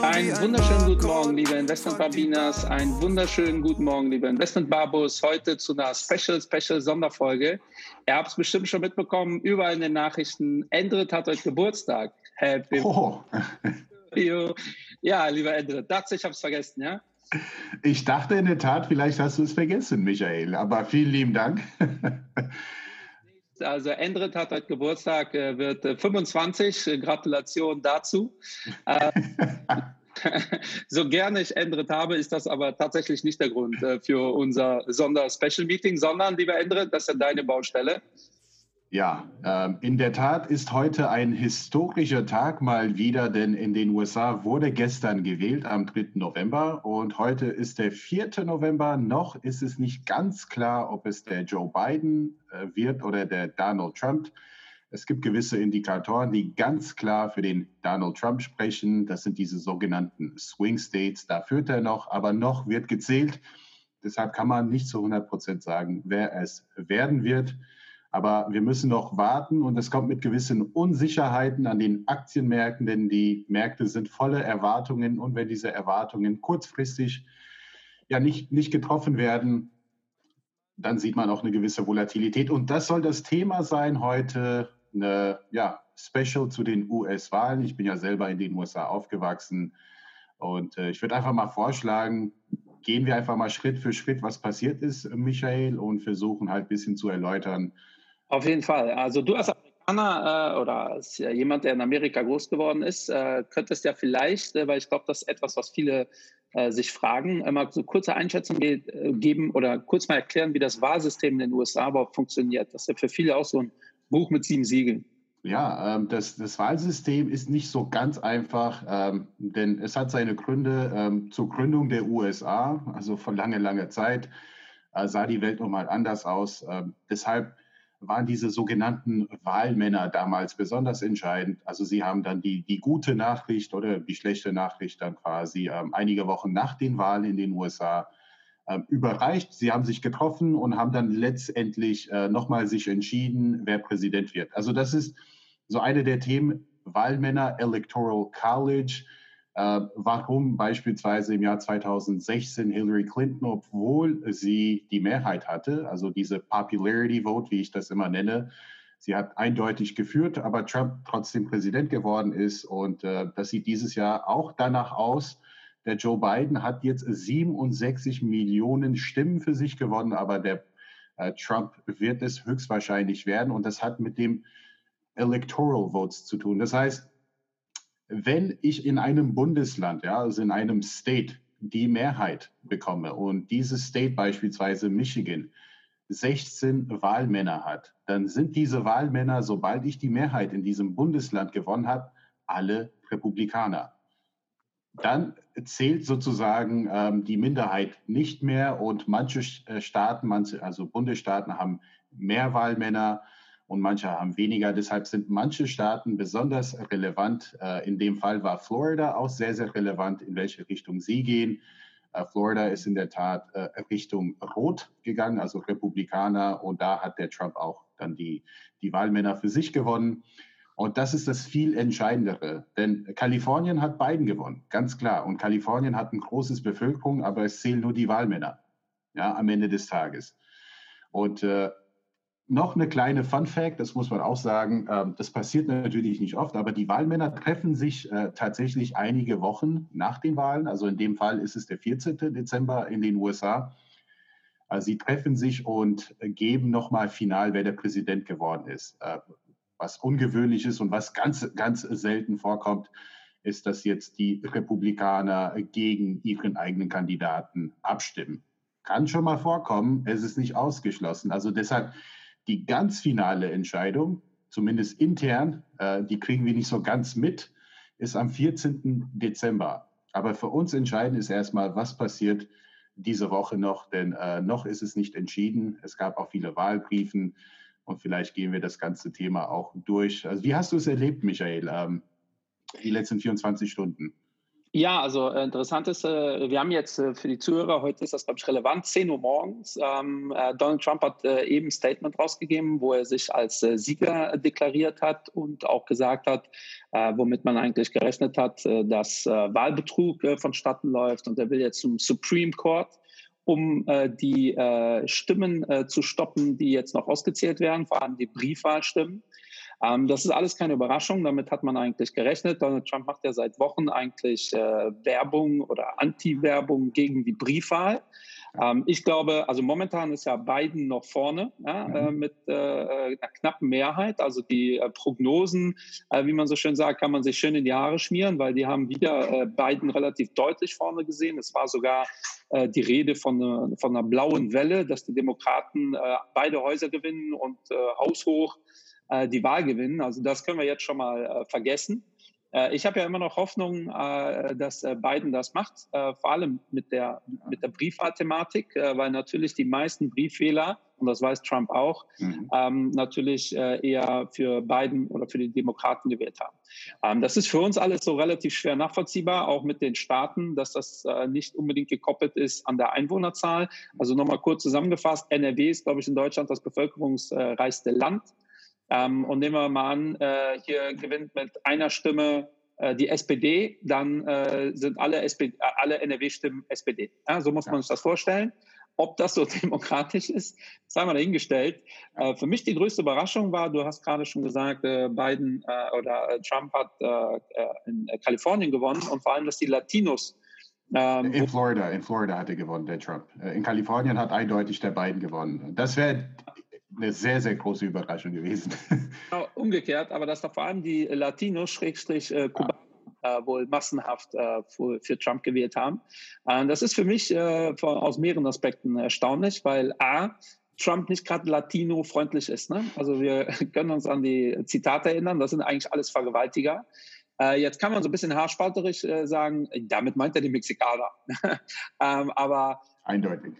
Einen wunderschönen guten Morgen, liebe Investment-Babinas. Einen wunderschönen guten Morgen, liebe Investment-Babos. Heute zu einer Special, Special Sonderfolge. Ihr habt es bestimmt schon mitbekommen, überall in den Nachrichten. Endrit hat heute Geburtstag. Happy oh. Ja, lieber Endrit, dachte ich habe es vergessen, ja? Ich dachte in der Tat, vielleicht hast du es vergessen, Michael. Aber vielen lieben Dank. Also Endrit hat heute Geburtstag, wird 25. Äh, Gratulation dazu. Äh, so gerne ich Endrit habe, ist das aber tatsächlich nicht der Grund äh, für unser Sonder-Special-Meeting, sondern, lieber Endrit, das ist ja deine Baustelle. Ja, ähm, in der Tat ist heute ein historischer Tag mal wieder, denn in den USA wurde gestern gewählt am 3. November und heute ist der 4. November. Noch ist es nicht ganz klar, ob es der Joe Biden äh, wird oder der Donald Trump. Es gibt gewisse Indikatoren, die ganz klar für den Donald Trump sprechen. Das sind diese sogenannten Swing States. Da führt er noch, aber noch wird gezählt. Deshalb kann man nicht zu 100 Prozent sagen, wer es werden wird. Aber wir müssen noch warten und es kommt mit gewissen Unsicherheiten an den Aktienmärkten, denn die Märkte sind voller Erwartungen und wenn diese Erwartungen kurzfristig ja nicht, nicht getroffen werden, dann sieht man auch eine gewisse Volatilität. Und das soll das Thema sein heute, eine ja, Special zu den US-Wahlen. Ich bin ja selber in den USA aufgewachsen und äh, ich würde einfach mal vorschlagen, gehen wir einfach mal Schritt für Schritt, was passiert ist, Michael, und versuchen halt ein bisschen zu erläutern, auf jeden Fall. Also du als Amerikaner äh, oder als jemand, der in Amerika groß geworden ist, äh, könntest ja vielleicht, äh, weil ich glaube, das ist etwas, was viele äh, sich fragen, mal so kurze Einschätzung ge äh, geben oder kurz mal erklären, wie das Wahlsystem in den USA überhaupt funktioniert. Das ist ja für viele auch so ein Buch mit sieben Siegeln. Ja, ähm, das, das, Wahlsystem ist nicht so ganz einfach, ähm, denn es hat seine Gründe ähm, zur Gründung der USA, also vor lange, langer Zeit, äh, sah die Welt nochmal anders aus. Ähm, deshalb waren diese sogenannten Wahlmänner damals besonders entscheidend. Also sie haben dann die, die gute Nachricht oder die schlechte Nachricht dann quasi ähm, einige Wochen nach den Wahlen in den USA ähm, überreicht. Sie haben sich getroffen und haben dann letztendlich äh, nochmal sich entschieden, wer Präsident wird. Also das ist so eine der Themen, Wahlmänner, Electoral College. Äh, warum beispielsweise im Jahr 2016 Hillary Clinton, obwohl sie die Mehrheit hatte, also diese Popularity Vote, wie ich das immer nenne, sie hat eindeutig geführt, aber Trump trotzdem Präsident geworden ist und äh, das sieht dieses Jahr auch danach aus. Der Joe Biden hat jetzt 67 Millionen Stimmen für sich gewonnen, aber der äh, Trump wird es höchstwahrscheinlich werden und das hat mit dem Electoral Votes zu tun. Das heißt, wenn ich in einem Bundesland, ja, also in einem State, die Mehrheit bekomme und dieses State beispielsweise Michigan 16 Wahlmänner hat, dann sind diese Wahlmänner, sobald ich die Mehrheit in diesem Bundesland gewonnen habe, alle Republikaner. Dann zählt sozusagen ähm, die Minderheit nicht mehr und manche äh, Staaten, manche, also Bundesstaaten haben mehr Wahlmänner und manche haben weniger. Deshalb sind manche Staaten besonders relevant. Äh, in dem Fall war Florida auch sehr, sehr relevant, in welche Richtung sie gehen. Äh, Florida ist in der Tat äh, Richtung Rot gegangen, also Republikaner. Und da hat der Trump auch dann die, die Wahlmänner für sich gewonnen. Und das ist das viel Entscheidendere, denn Kalifornien hat Biden gewonnen, ganz klar. Und Kalifornien hat ein großes Bevölkerung, aber es zählen nur die Wahlmänner ja, am Ende des Tages. Und äh, noch eine kleine Fun Fact, das muss man auch sagen, ähm, das passiert natürlich nicht oft, aber die Wahlmänner treffen sich äh, tatsächlich einige Wochen nach den Wahlen. Also in dem Fall ist es der 14. Dezember in den USA. Also sie treffen sich und geben nochmal final, wer der Präsident geworden ist. Äh, was ungewöhnlich ist und was ganz, ganz selten vorkommt, ist, dass jetzt die Republikaner gegen ihren eigenen Kandidaten abstimmen. Kann schon mal vorkommen, es ist nicht ausgeschlossen. Also deshalb die ganz finale Entscheidung, zumindest intern, äh, die kriegen wir nicht so ganz mit, ist am 14. Dezember. Aber für uns entscheidend ist erstmal, was passiert diese Woche noch, denn äh, noch ist es nicht entschieden. Es gab auch viele Wahlbriefen und vielleicht gehen wir das ganze Thema auch durch. Also wie hast du es erlebt, Michael, ähm, die letzten 24 Stunden? Ja, also äh, interessant ist, äh, wir haben jetzt äh, für die Zuhörer, heute ist das, glaube ich, relevant, 10 Uhr morgens. Ähm, äh, Donald Trump hat eben ein Statement rausgegeben, wo er sich als Sieger deklariert hat und auch gesagt hat, womit man eigentlich gerechnet hat, dass Wahlbetrug vonstatten läuft. Und er will jetzt zum Supreme Court, um die Stimmen zu stoppen, die jetzt noch ausgezählt werden, vor allem die Briefwahlstimmen. Ähm, das ist alles keine Überraschung, damit hat man eigentlich gerechnet. Donald Trump macht ja seit Wochen eigentlich äh, Werbung oder Anti-Werbung gegen die Briefwahl. Ähm, ich glaube, also momentan ist ja Biden noch vorne ja, mhm. äh, mit äh, einer knappen Mehrheit. Also die äh, Prognosen, äh, wie man so schön sagt, kann man sich schön in die Haare schmieren, weil die haben wieder äh, Biden relativ deutlich vorne gesehen. Es war sogar äh, die Rede von, von einer blauen Welle, dass die Demokraten beide Häuser gewinnen und haushoch äh, die Wahl gewinnen. Also das können wir jetzt schon mal äh, vergessen. Äh, ich habe ja immer noch Hoffnung, äh, dass äh, Biden das macht, äh, vor allem mit der, mit der Briefwahlthematik, weil natürlich die meisten Brieffehler, und das weiß Trump auch, mhm. ähm, natürlich eher für Biden oder für die Demokraten gewählt haben. Ähm, das ist für uns alles so relativ schwer nachvollziehbar, auch mit den Staaten, dass das nicht unbedingt gekoppelt ist an der Einwohnerzahl. Also nochmal kurz zusammengefasst, NRW ist, glaube ich, in Deutschland das bevölkerungsreichste Land. Ähm, und nehmen wir mal an, äh, hier gewinnt mit einer Stimme äh, die SPD, dann äh, sind alle, SPD, äh, alle NRW-Stimmen SPD. Ja, so muss ja. man sich das vorstellen. Ob das so demokratisch ist, sei mal dahingestellt. Äh, für mich die größte Überraschung war, du hast gerade schon gesagt, äh, Biden oder Trump hat in Kalifornien gewonnen und vor allem, dass die Latinos ähm, in Florida, in Florida hat er gewonnen, der Trump. In Kalifornien hat eindeutig der Biden gewonnen. Das wäre eine sehr, sehr große Überraschung gewesen. Genau, umgekehrt, aber dass da vor allem die Schrägstrich, äh, äh, wohl massenhaft äh, für, für, Trump gewählt haben. Äh, das ist für mich äh, von, aus mehreren Aspekten erstaunlich, weil A, Trump nicht gerade Latino-freundlich ist. Ne? Also wir können uns an die Zitate erinnern, das sind eigentlich alles Vergewaltiger. Äh, jetzt kann man so ein bisschen haarspalterisch sagen, damit meint er die Mexikaner. ähm, aber eindeutig.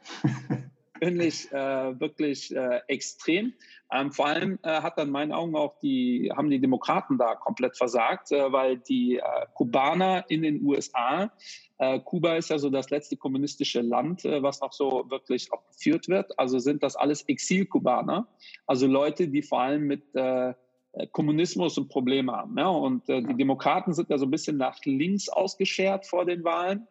Persönlich äh, wirklich äh, extrem. Ähm, vor allem äh, hat dann in meinen Augen auch die, haben die Demokraten da komplett versagt, äh, weil die äh, Kubaner in den USA, äh, Kuba ist ja so das letzte kommunistische Land, was noch so wirklich geführt wird. Also sind das alles Exil-Kubaner, also Leute, die vor allem mit Kommunismus ein Problem haben. Ja? Und die Demokraten sind ja so ein bisschen nach links ausgeschert vor den Wahlen.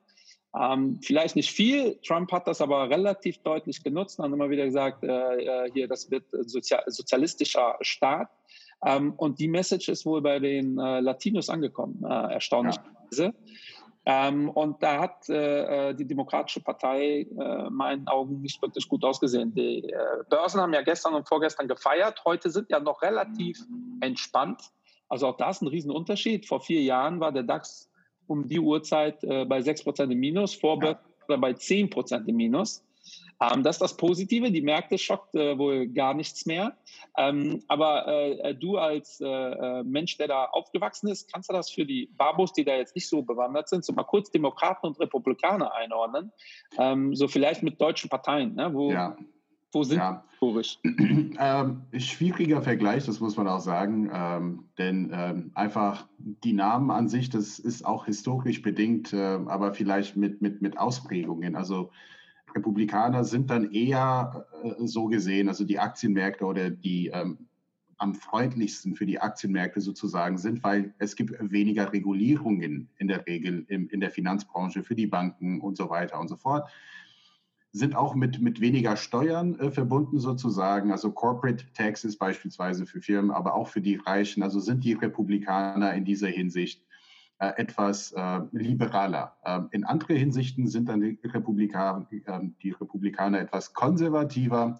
Ähm, vielleicht nicht viel. Trump hat das aber relativ deutlich genutzt und hat immer wieder gesagt, äh, äh hier, das wird sozial sozialistischer Staat. Ähm, und die Message ist wohl bei den äh, Latinos angekommen, äh, erstaunlicherweise. Ja. Ähm, und da hat äh, äh, die Demokratische Partei meinen Augen nicht wirklich gut ausgesehen. Die Börsen haben ja gestern und vorgestern gefeiert. Heute sind ja noch relativ entspannt. Also auch da ist ein Riesenunterschied. Vor vier Jahren war der DAX um die Uhrzeit äh, bei 6% im Minus, Vorbörse ja. bei 10% im Minus. Ähm, das ist das Positive. Die Märkte schockt äh, wohl gar nichts mehr. Ähm, aber äh, äh du als äh, äh, Mensch, der da aufgewachsen ist, kannst du das für die Babos, die da jetzt nicht so bewandert sind, so mal kurz Demokraten und Republikaner einordnen? Ähm, so vielleicht mit deutschen Parteien, ne, wo ja. Wo sind ja. historisch? Ähm, schwieriger Vergleich, das muss man auch sagen, ähm, denn ähm, einfach die Namen an sich, das ist auch historisch bedingt, äh, aber vielleicht mit, mit, mit Ausprägungen. Also Republikaner sind dann eher äh, so gesehen, also die Aktienmärkte oder die ähm, am freundlichsten für die Aktienmärkte sozusagen sind, weil es gibt weniger Regulierungen in der Regel im, in der Finanzbranche für die Banken und so weiter und so fort sind auch mit, mit weniger Steuern äh, verbunden sozusagen, also Corporate Taxes beispielsweise für Firmen, aber auch für die Reichen. Also sind die Republikaner in dieser Hinsicht äh, etwas äh, liberaler. Ähm, in anderen Hinsichten sind dann die Republikaner, ähm, die Republikaner etwas konservativer.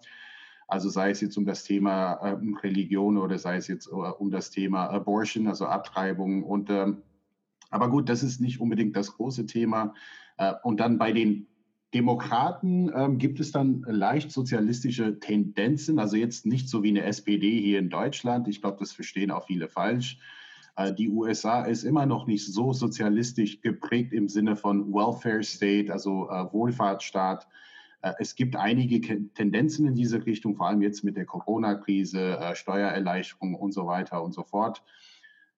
Also sei es jetzt um das Thema ähm, Religion oder sei es jetzt äh, um das Thema Abortion, also Abtreibung. Und ähm, aber gut, das ist nicht unbedingt das große Thema. Äh, und dann bei den Demokraten ähm, gibt es dann leicht sozialistische Tendenzen, also jetzt nicht so wie eine SPD hier in Deutschland. Ich glaube, das verstehen auch viele falsch. Äh, die USA ist immer noch nicht so sozialistisch geprägt im Sinne von Welfare State, also äh, Wohlfahrtsstaat. Äh, es gibt einige Tendenzen in diese Richtung, vor allem jetzt mit der Corona-Krise, Steuererleichterung und so weiter und so fort,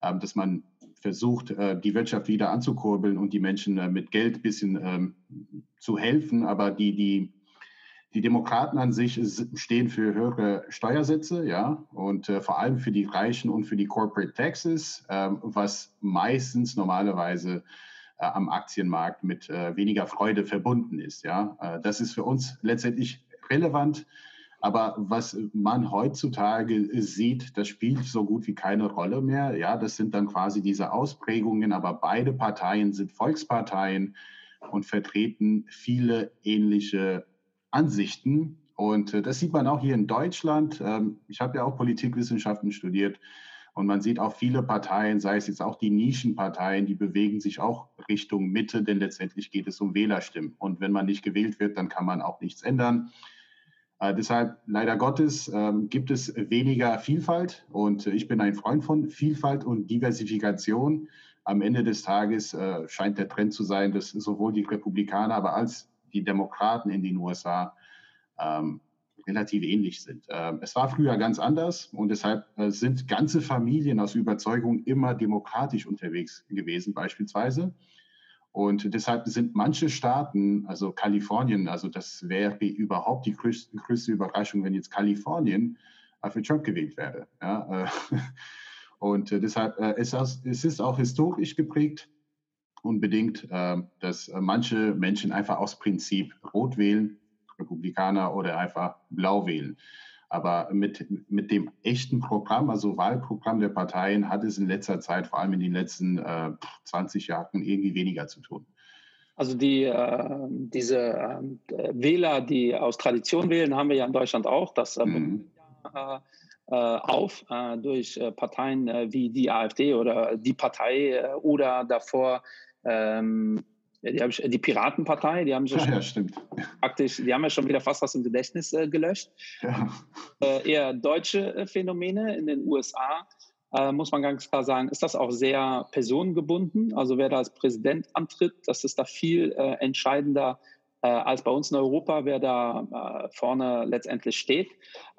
ähm, dass man versucht, die Wirtschaft wieder anzukurbeln und die Menschen mit Geld ein bisschen ähm, zu helfen. Aber die, die die Demokraten an sich stehen für höhere Steuersätze, ja, und äh, vor allem für die Reichen und für die Corporate Taxes, äh, was meistens normalerweise äh, am Aktienmarkt mit äh, weniger Freude verbunden ist, ja. Äh, das ist für uns letztendlich relevant. Aber was man heutzutage sieht, das spielt so gut wie keine Rolle mehr. Ja, das sind dann quasi diese Ausprägungen, aber beide Parteien sind Volksparteien und vertreten viele ähnliche Ansichten. Und äh, das sieht man auch hier in Deutschland. Ähm, ich habe ja auch Politikwissenschaften studiert. Und man sieht auch viele Parteien, sei es jetzt auch die Nischenparteien, die bewegen sich auch Richtung Mitte, denn letztendlich geht es um Wählerstimmen. Und wenn man nicht gewählt wird, dann kann man auch nichts ändern. Äh, deshalb, leider Gottes, äh, gibt es weniger Vielfalt. Und ich bin ein Freund von Vielfalt und Diversifikation. Am Ende des Tages äh, scheint der Trend zu sein, dass sowohl die Republikaner, aber als die Demokraten in den USA ähm, relativ ähnlich sind. Ähm, es war früher ganz anders und deshalb äh, sind ganze Familien aus Überzeugung immer demokratisch unterwegs gewesen, beispielsweise. Und deshalb sind manche Staaten, also Kalifornien, also das wäre überhaupt die größte, größte Überraschung, wenn jetzt Kalifornien für Trump gewählt wäre. Ja, äh, und äh, deshalb äh, ist das, es ist auch historisch geprägt unbedingt, äh, dass äh, manche Menschen einfach aus Prinzip rot wählen, Republikaner oder einfach blau wählen. Aber mit, mit dem echten Programm, also Wahlprogramm der Parteien, hat es in letzter Zeit, vor allem in den letzten äh, 20 Jahren, irgendwie weniger zu tun. Also die, äh, diese äh, Wähler, die aus Tradition wählen, haben wir ja in Deutschland auch. Das äh, mhm. Äh, auf durch Parteien wie die AfD oder die Partei oder davor ähm, die, haben, die, Piratenpartei, die haben sich ja, ja, praktisch, die haben ja schon wieder fast aus dem Gedächtnis äh, gelöscht. Ja. Äh, eher deutsche äh, Phänomene in den USA, äh, muss man ganz klar sagen, ist das auch sehr personengebunden. Also wer da als Präsident antritt, das ist da viel äh, entscheidender äh, als bei uns in Europa, wer da vorne letztendlich steht.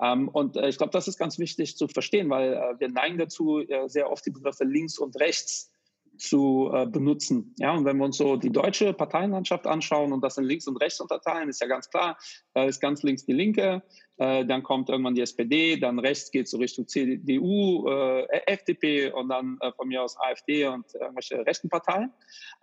Ähm, und ich glaube, das ist ganz wichtig zu verstehen, weil wir neigen dazu, sehr oft die Begriffe links und rechts zu äh, benutzen. Ja, und wenn wir uns so die deutsche Parteienlandschaft anschauen und das in links und rechts unterteilen, ist ja ganz klar, da ist ganz links die Linke, äh, dann kommt irgendwann die SPD, dann rechts geht es so Richtung CDU, äh, FDP und dann äh, von mir aus AfD und irgendwelche rechten Parteien.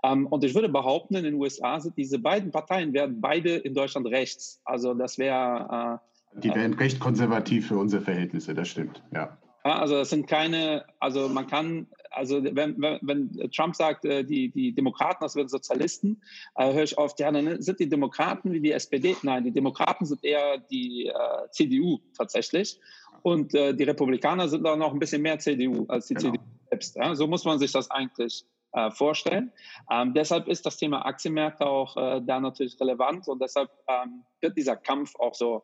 Ähm, und ich würde behaupten, in den USA sind diese beiden Parteien werden beide in Deutschland rechts. Also das wäre äh, die wären recht konservativ für unsere Verhältnisse, das stimmt, ja. Ja, also das sind keine, also man kann, also wenn, wenn, wenn Trump sagt, äh, die, die Demokraten, das werden Sozialisten, äh, höre ich oft, ja, dann sind die Demokraten wie die SPD. Nein, die Demokraten sind eher die äh, CDU tatsächlich. Und äh, die Republikaner sind auch noch ein bisschen mehr CDU als die genau. CDU selbst. Ja? So muss man sich das eigentlich äh, vorstellen. Ähm, deshalb ist das Thema Aktienmärkte auch äh, da natürlich relevant und deshalb ähm, wird dieser Kampf auch so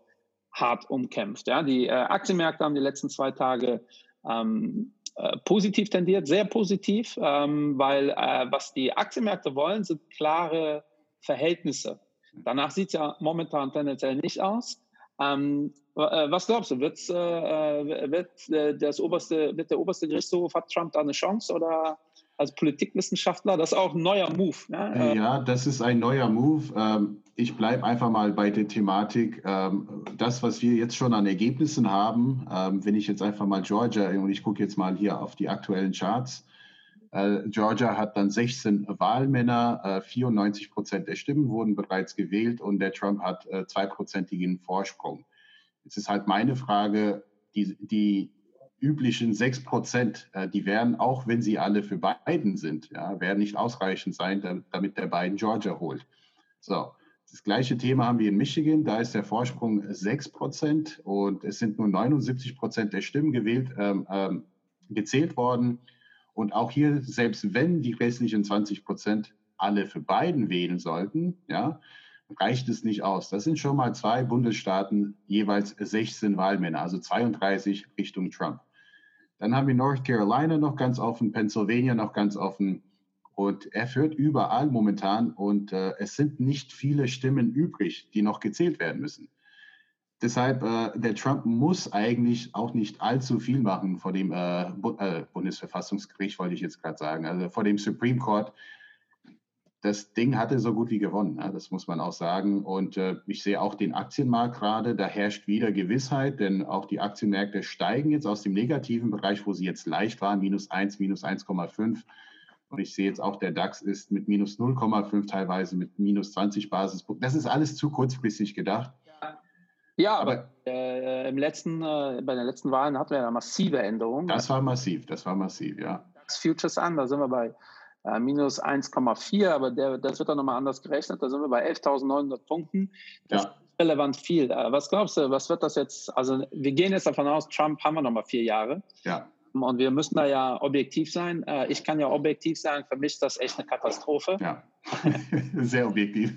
hart umkämpft. Ja? Die äh, Aktienmärkte haben die letzten zwei Tage ähm, äh, positiv tendiert, sehr positiv, ähm, weil äh, was die Aktienmärkte wollen, sind klare Verhältnisse. Danach sieht es ja momentan tendenziell nicht aus. Ähm, äh, was glaubst du, wird's, äh, äh, wird, das oberste, wird der oberste Gerichtshof, hat Trump da eine Chance oder als Politikwissenschaftler, das ist auch ein neuer Move. Ne? Ja, das ist ein neuer Move. Ähm, ich bleibe einfach mal bei der Thematik. Ähm, das, was wir jetzt schon an Ergebnissen haben, ähm, wenn ich jetzt einfach mal Georgia und ich gucke jetzt mal hier auf die aktuellen Charts. Äh, Georgia hat dann 16 Wahlmänner, 94 Prozent der Stimmen wurden bereits gewählt und der Trump hat zweiprozentigen Vorsprung. Jetzt ist halt meine Frage, die, die üblichen 6 Prozent, äh, die werden, auch wenn sie alle für Biden sind, ja, werden nicht ausreichend sein, damit der Biden Georgia holt. So, das gleiche Thema haben wir in Michigan, da ist der Vorsprung 6 Prozent und es sind nur 79 Prozent der Stimmen gewählt, ähm, ähm, gezählt worden. Und auch hier, selbst wenn die restlichen 20 Prozent alle für Biden wählen sollten, ja, reicht es nicht aus. Das sind schon mal zwei Bundesstaaten, jeweils 16 Wahlmänner, also 32 Richtung Trump. Dann haben wir North Carolina noch ganz offen, Pennsylvania noch ganz offen. Und er führt überall momentan und äh, es sind nicht viele Stimmen übrig, die noch gezählt werden müssen. Deshalb, äh, der Trump muss eigentlich auch nicht allzu viel machen vor dem äh, Bu äh, Bundesverfassungsgericht, wollte ich jetzt gerade sagen, also vor dem Supreme Court. Das Ding hatte so gut wie gewonnen, ja, das muss man auch sagen. Und äh, ich sehe auch den Aktienmarkt gerade, da herrscht wieder Gewissheit, denn auch die Aktienmärkte steigen jetzt aus dem negativen Bereich, wo sie jetzt leicht waren, minus 1, minus 1,5. Und ich sehe jetzt auch, der DAX ist mit minus 0,5 teilweise mit minus 20 Basispunkten. Das ist alles zu kurzfristig gedacht. Ja, aber äh, im letzten, äh, bei den letzten Wahlen hatten wir ja massive Änderungen. Das war massiv, das war massiv, ja. Das Futures an, da sind wir bei äh, minus 1,4, aber der, das wird dann nochmal anders gerechnet. Da sind wir bei 11.900 Punkten. Das ja. ist relevant viel. Äh, was glaubst du, was wird das jetzt? Also, wir gehen jetzt davon aus, Trump haben wir nochmal vier Jahre. Ja. Und wir müssen da ja objektiv sein. Äh, ich kann ja objektiv sagen, für mich ist das echt eine Katastrophe. Ja, sehr objektiv.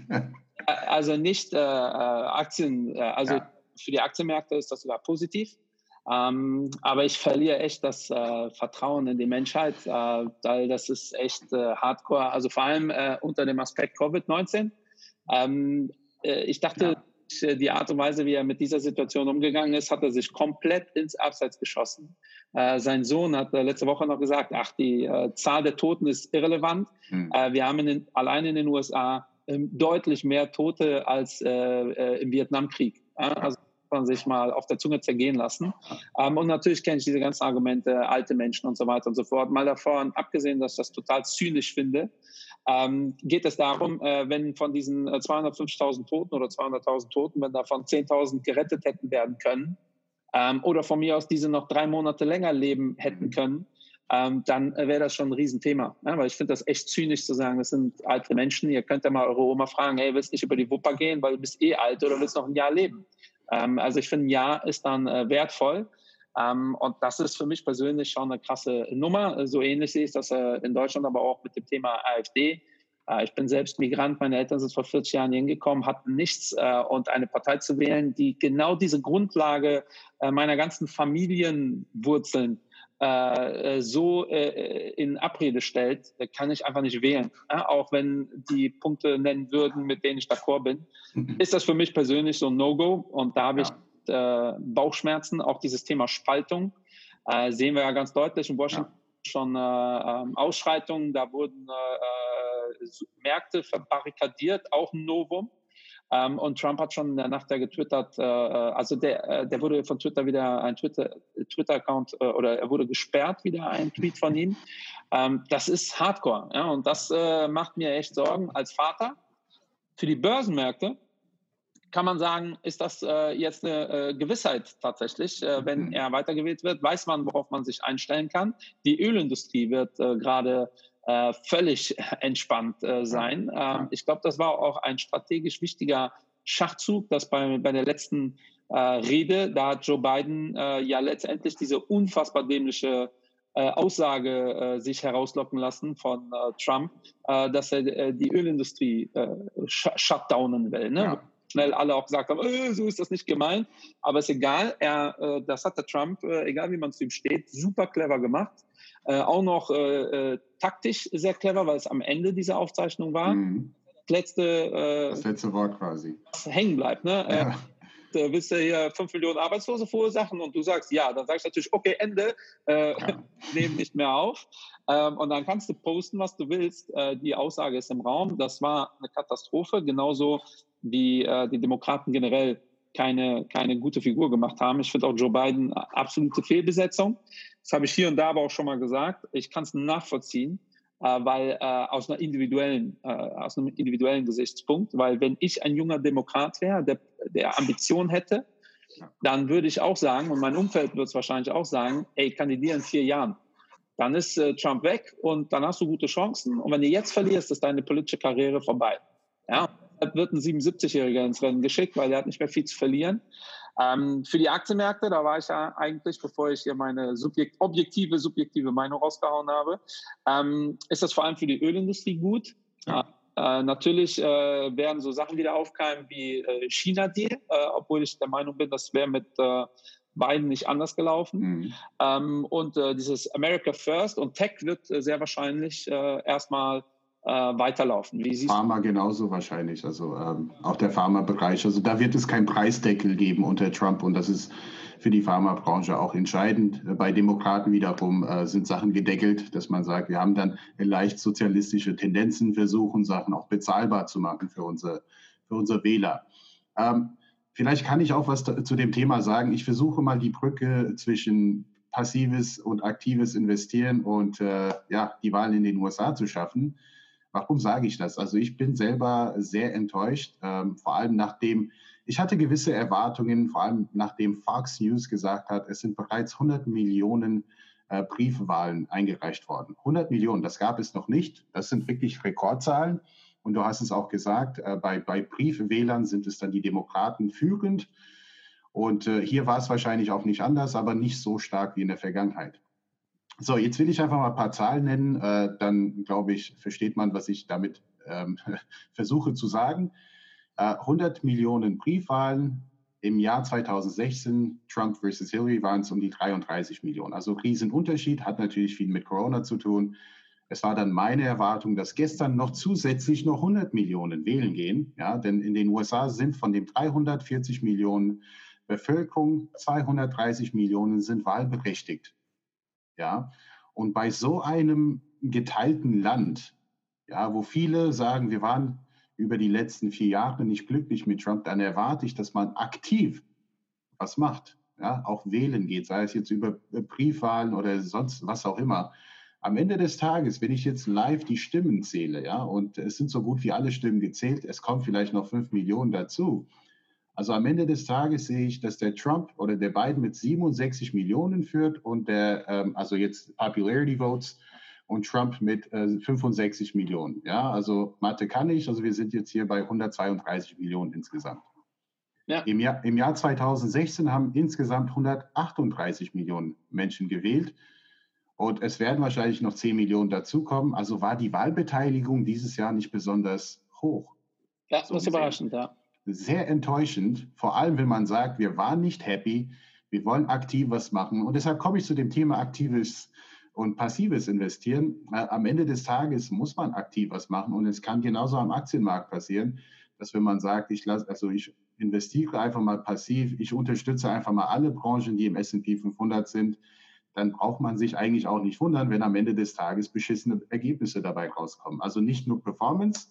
Also nicht äh, äh, Aktien, äh, also ja. für die Aktienmärkte ist das sogar positiv. Ähm, aber ich verliere echt das äh, Vertrauen in die Menschheit, äh, weil das ist echt äh, hardcore. Also vor allem unter dem Aspekt Covid-19. Ähm, ich dachte, ja. Die Art und Weise, wie er mit dieser Situation umgegangen ist, hat er sich komplett ins Abseits geschossen. sein Sohn hat letzte Woche noch gesagt, ach, die Zahl der Toten ist irrelevant. Mhm. wir haben in, allein in den USA ähm, deutlich mehr Tote als äh, äh, im Vietnamkrieg. Also man sich mal auf der Zunge zergehen lassen. Ähm, und natürlich kenne ich diese ganzen Argumente, alte Menschen und so weiter und so fort. Mal davon abgesehen, dass ich das total zynisch finde, ähm, geht es darum, äh, wenn von diesen 250.000 Toten oder 200.000 Toten, wenn davon 10.000 gerettet hätten werden können, ähm, oder von mir aus diese noch drei Monate länger leben hätten können, ähm, dann wäre das schon ein Riesenthema. Ja, weil ich finde das echt zynisch zu sagen, das sind alte Menschen. Ihr könnt ja mal eure Oma fragen, hey, willst du nicht über die Wupper gehen, weil du bist eh alt oder willst noch ein Jahr leben? Ähm, also ich finde, ein Jahr ist dann äh, wertvoll. Ähm, und das ist für mich persönlich schon eine krasse Nummer. So ähnlich sehe ich das äh, in Deutschland, aber auch mit dem Thema AfD. Äh, ich bin selbst Migrant, meine Eltern sind vor 40 Jahren hingekommen, hatten nichts äh, und eine Partei zu wählen, die genau diese Grundlage äh, meiner ganzen Familienwurzeln äh, äh, so in Abrede stellt, kann ich einfach nicht wählen. Ja, auch wenn die Punkte nennen würden, mit denen ich d'accord bin, mhm. ist das für mich persönlich so ein No-Go. Und da habe ich äh, Bauchschmerzen. Auch dieses Thema Spaltung äh, sehen wir ja ganz deutlich in Washington. Ja. Schon äh, ähm, Ausschreitungen, da wurden Märkte verbarrikadiert, auch ein Novum. Ähm, und Trump hat schon in der Nacht ja getwittert, äh, äh, also der, äh, der wurde von Twitter wieder ein Twitter-Account Twitter äh, oder er wurde gesperrt, wieder ein Tweet von ihm. Ähm, das ist Hardcore. Ja, und das äh, macht mir echt Sorgen als Vater. Für die Börsenmärkte kann man sagen, ist das äh, jetzt eine Gewissheit tatsächlich. wenn mhm. er weitergewählt wird, weiß man, worauf man sich einstellen kann. Die Ölindustrie wird gerade äh, völlig entspannt äh, sein. Ähm, ich glaube, das war auch ein strategisch wichtiger Schachzug, dass bei, bei der letzten äh, Rede, da hat Joe Biden äh, ja letztendlich diese unfassbar dämliche äh, Aussage äh, sich herauslocken lassen von Trump, dass er die Ölindustrie sh shutdownen will. Ne? Ja schnell alle auch gesagt haben, äh, so ist das nicht gemeint. Aber ist egal, er, äh, das hat der Trump, äh, egal wie man zu ihm steht, super clever gemacht. Äh, auch noch äh, äh, taktisch sehr clever, weil es am Ende dieser Aufzeichnung war. Mhm. Das letzte, das letzte Wort quasi. Hängen bleibt. Ne? Ja. Willst du hier 5 Millionen Arbeitslose verursachen und du sagst ja, dann sagst du natürlich, okay, Ende, äh, ja. nehmen nicht mehr auf. Ähm, und dann kannst du posten, was du willst. Äh, die Aussage ist im Raum. Das war eine Katastrophe, genauso wie äh, die Demokraten generell keine, keine gute Figur gemacht haben. Ich finde auch Joe Biden absolute Fehlbesetzung. Das habe ich hier und da aber auch schon mal gesagt. Ich kann es nachvollziehen, äh, weil äh, aus einer individuellen, äh, aus einem individuellen Gesichtspunkt, weil wenn ich ein junger Demokrat wäre, der, der Ambition hätte, dann würde ich auch sagen, und mein Umfeld wird es wahrscheinlich auch sagen, ey, kandidiere in vier Jahren. Dann ist äh, Trump weg und dann hast du gute Chancen. Und wenn du jetzt verlierst, ist deine politische Karriere vorbei. Ja, wird ein 77-Jähriger ins Rennen geschickt, weil er hat nicht mehr viel zu verlieren. Ähm, für die Aktienmärkte, da war ich ja eigentlich, bevor ich hier meine subjekt objektive, subjektive Meinung rausgehauen habe, ähm, ist das vor allem für die Ölindustrie gut. Ja. Äh, natürlich äh, werden so Sachen wieder aufkeimen wie äh, China-Deal, äh, obwohl ich der Meinung bin, das wäre mit äh, Biden nicht anders gelaufen. Mhm. Ähm, und äh, dieses America First und Tech wird sehr wahrscheinlich erstmal äh, weiterlaufen. Wie Pharma genauso wahrscheinlich, also ähm, auch der Pharmabereich. Also da wird es keinen Preisdeckel geben unter Trump und das ist für die Pharmabranche auch entscheidend. Bei Demokraten wiederum äh, sind Sachen gedeckelt, dass man sagt, wir haben dann leicht sozialistische Tendenzen, versuchen Sachen auch bezahlbar zu machen für unsere, für unsere Wähler. Ähm, vielleicht kann ich auch was zu dem Thema sagen. Ich versuche mal die Brücke zwischen passives und aktives Investieren und äh, ja, die Wahlen in den USA zu schaffen. Warum sage ich das? Also ich bin selber sehr enttäuscht, ähm, vor allem nachdem ich hatte gewisse Erwartungen, vor allem nachdem Fox News gesagt hat, es sind bereits 100 Millionen äh, Briefwahlen eingereicht worden. 100 Millionen, das gab es noch nicht. Das sind wirklich Rekordzahlen. Und du hast es auch gesagt, äh, bei, bei Briefwählern sind es dann die Demokraten führend. Und äh, hier war es wahrscheinlich auch nicht anders, aber nicht so stark wie in der Vergangenheit. So, jetzt will ich einfach mal ein paar Zahlen nennen. Äh, dann, glaube ich, versteht man, was ich damit ähm, versuche zu sagen. 100 äh, Millionen Briefwahlen. Im Jahr 2016, Trump versus Hillary, waren es um die 33 Millionen. Also Riesenunterschied, hat natürlich viel mit Corona zu tun. Es war dann meine Erwartung, dass gestern noch zusätzlich noch 100 Millionen wählen gehen. Ja, denn in den USA sind von den 340 Millionen Bevölkerung 230 Millionen sind wahlberechtigt. Ja, und bei so einem geteilten Land, ja, wo viele sagen, wir waren über die letzten vier Jahre nicht glücklich mit Trump, dann erwarte ich, dass man aktiv was macht, ja, auch wählen geht, sei es jetzt über Briefwahlen oder sonst was auch immer. Am Ende des Tages, wenn ich jetzt live die Stimmen zähle, ja, und es sind so gut wie alle Stimmen gezählt, es kommen vielleicht noch fünf Millionen dazu. Also am Ende des Tages sehe ich, dass der Trump oder der Biden mit 67 Millionen führt und der, ähm, also jetzt Popularity Votes, und Trump mit äh, 65 Millionen. Ja, also Mathe kann ich, also wir sind jetzt hier bei 132 Millionen insgesamt. Ja. Im, Jahr, Im Jahr 2016 haben insgesamt 138 Millionen Menschen gewählt und es werden wahrscheinlich noch 10 Millionen dazukommen. Also war die Wahlbeteiligung dieses Jahr nicht besonders hoch. Ja, so das ist überraschend, ja. Sehr enttäuschend, vor allem wenn man sagt, wir waren nicht happy, wir wollen aktiv was machen. Und deshalb komme ich zu dem Thema aktives und passives Investieren, am Ende des Tages muss man aktiv was machen und es kann genauso am Aktienmarkt passieren, dass wenn man sagt, ich lasse, also ich investiere einfach mal passiv, ich unterstütze einfach mal alle Branchen, die im S&P 500 sind, dann braucht man sich eigentlich auch nicht wundern, wenn am Ende des Tages beschissene Ergebnisse dabei rauskommen. Also nicht nur Performance,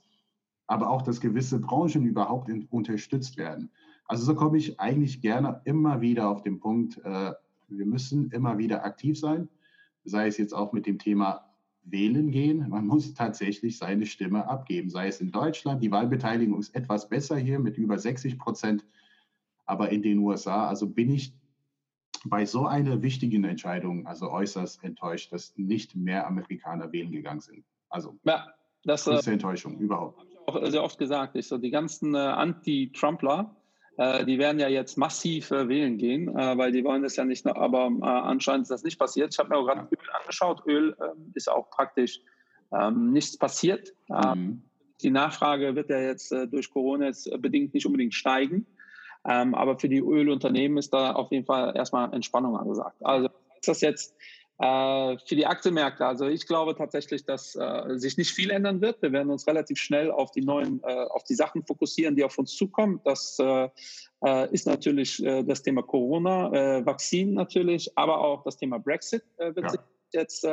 aber auch, dass gewisse Branchen überhaupt in, unterstützt werden. Also so komme ich eigentlich gerne immer wieder auf den Punkt, äh, wir müssen immer wieder aktiv sein sei es jetzt auch mit dem Thema wählen gehen. Man muss tatsächlich seine Stimme abgeben, sei es in Deutschland. Die Wahlbeteiligung ist etwas besser hier mit über 60 Prozent, aber in den USA, also bin ich bei so einer wichtigen Entscheidung also äußerst enttäuscht, dass nicht mehr Amerikaner wählen gegangen sind. Also ja, das ist äh, Enttäuschung überhaupt. Auch sehr oft gesagt. Ich so die ganzen äh, Anti-Trumpler, äh, die werden ja jetzt massiv äh, wählen gehen, äh, weil die wollen das ja nicht, aber anscheinend ist das nicht passiert. Ich habe mir auch gerade Öl angeschaut. Öl ähm, ist auch praktisch ähm, nichts passiert. Mhm. Die Nachfrage wird ja jetzt durch Corona jetzt bedingt nicht unbedingt steigen. Ähm, aber für die Ölunternehmen ist da auf jeden Fall erstmal Entspannung angesagt. Also ist das jetzt äh, für die Aktienmärkte, also ich glaube tatsächlich, dass äh, sich nicht viel ändern wird. Wir werden uns relativ schnell auf die neuen, äh, auf die Sachen fokussieren, die auf uns zukommen. Das äh, äh, ist natürlich äh, das Thema Corona, äh, Vakzin natürlich, aber auch das Thema Brexit wird ja. sich jetzt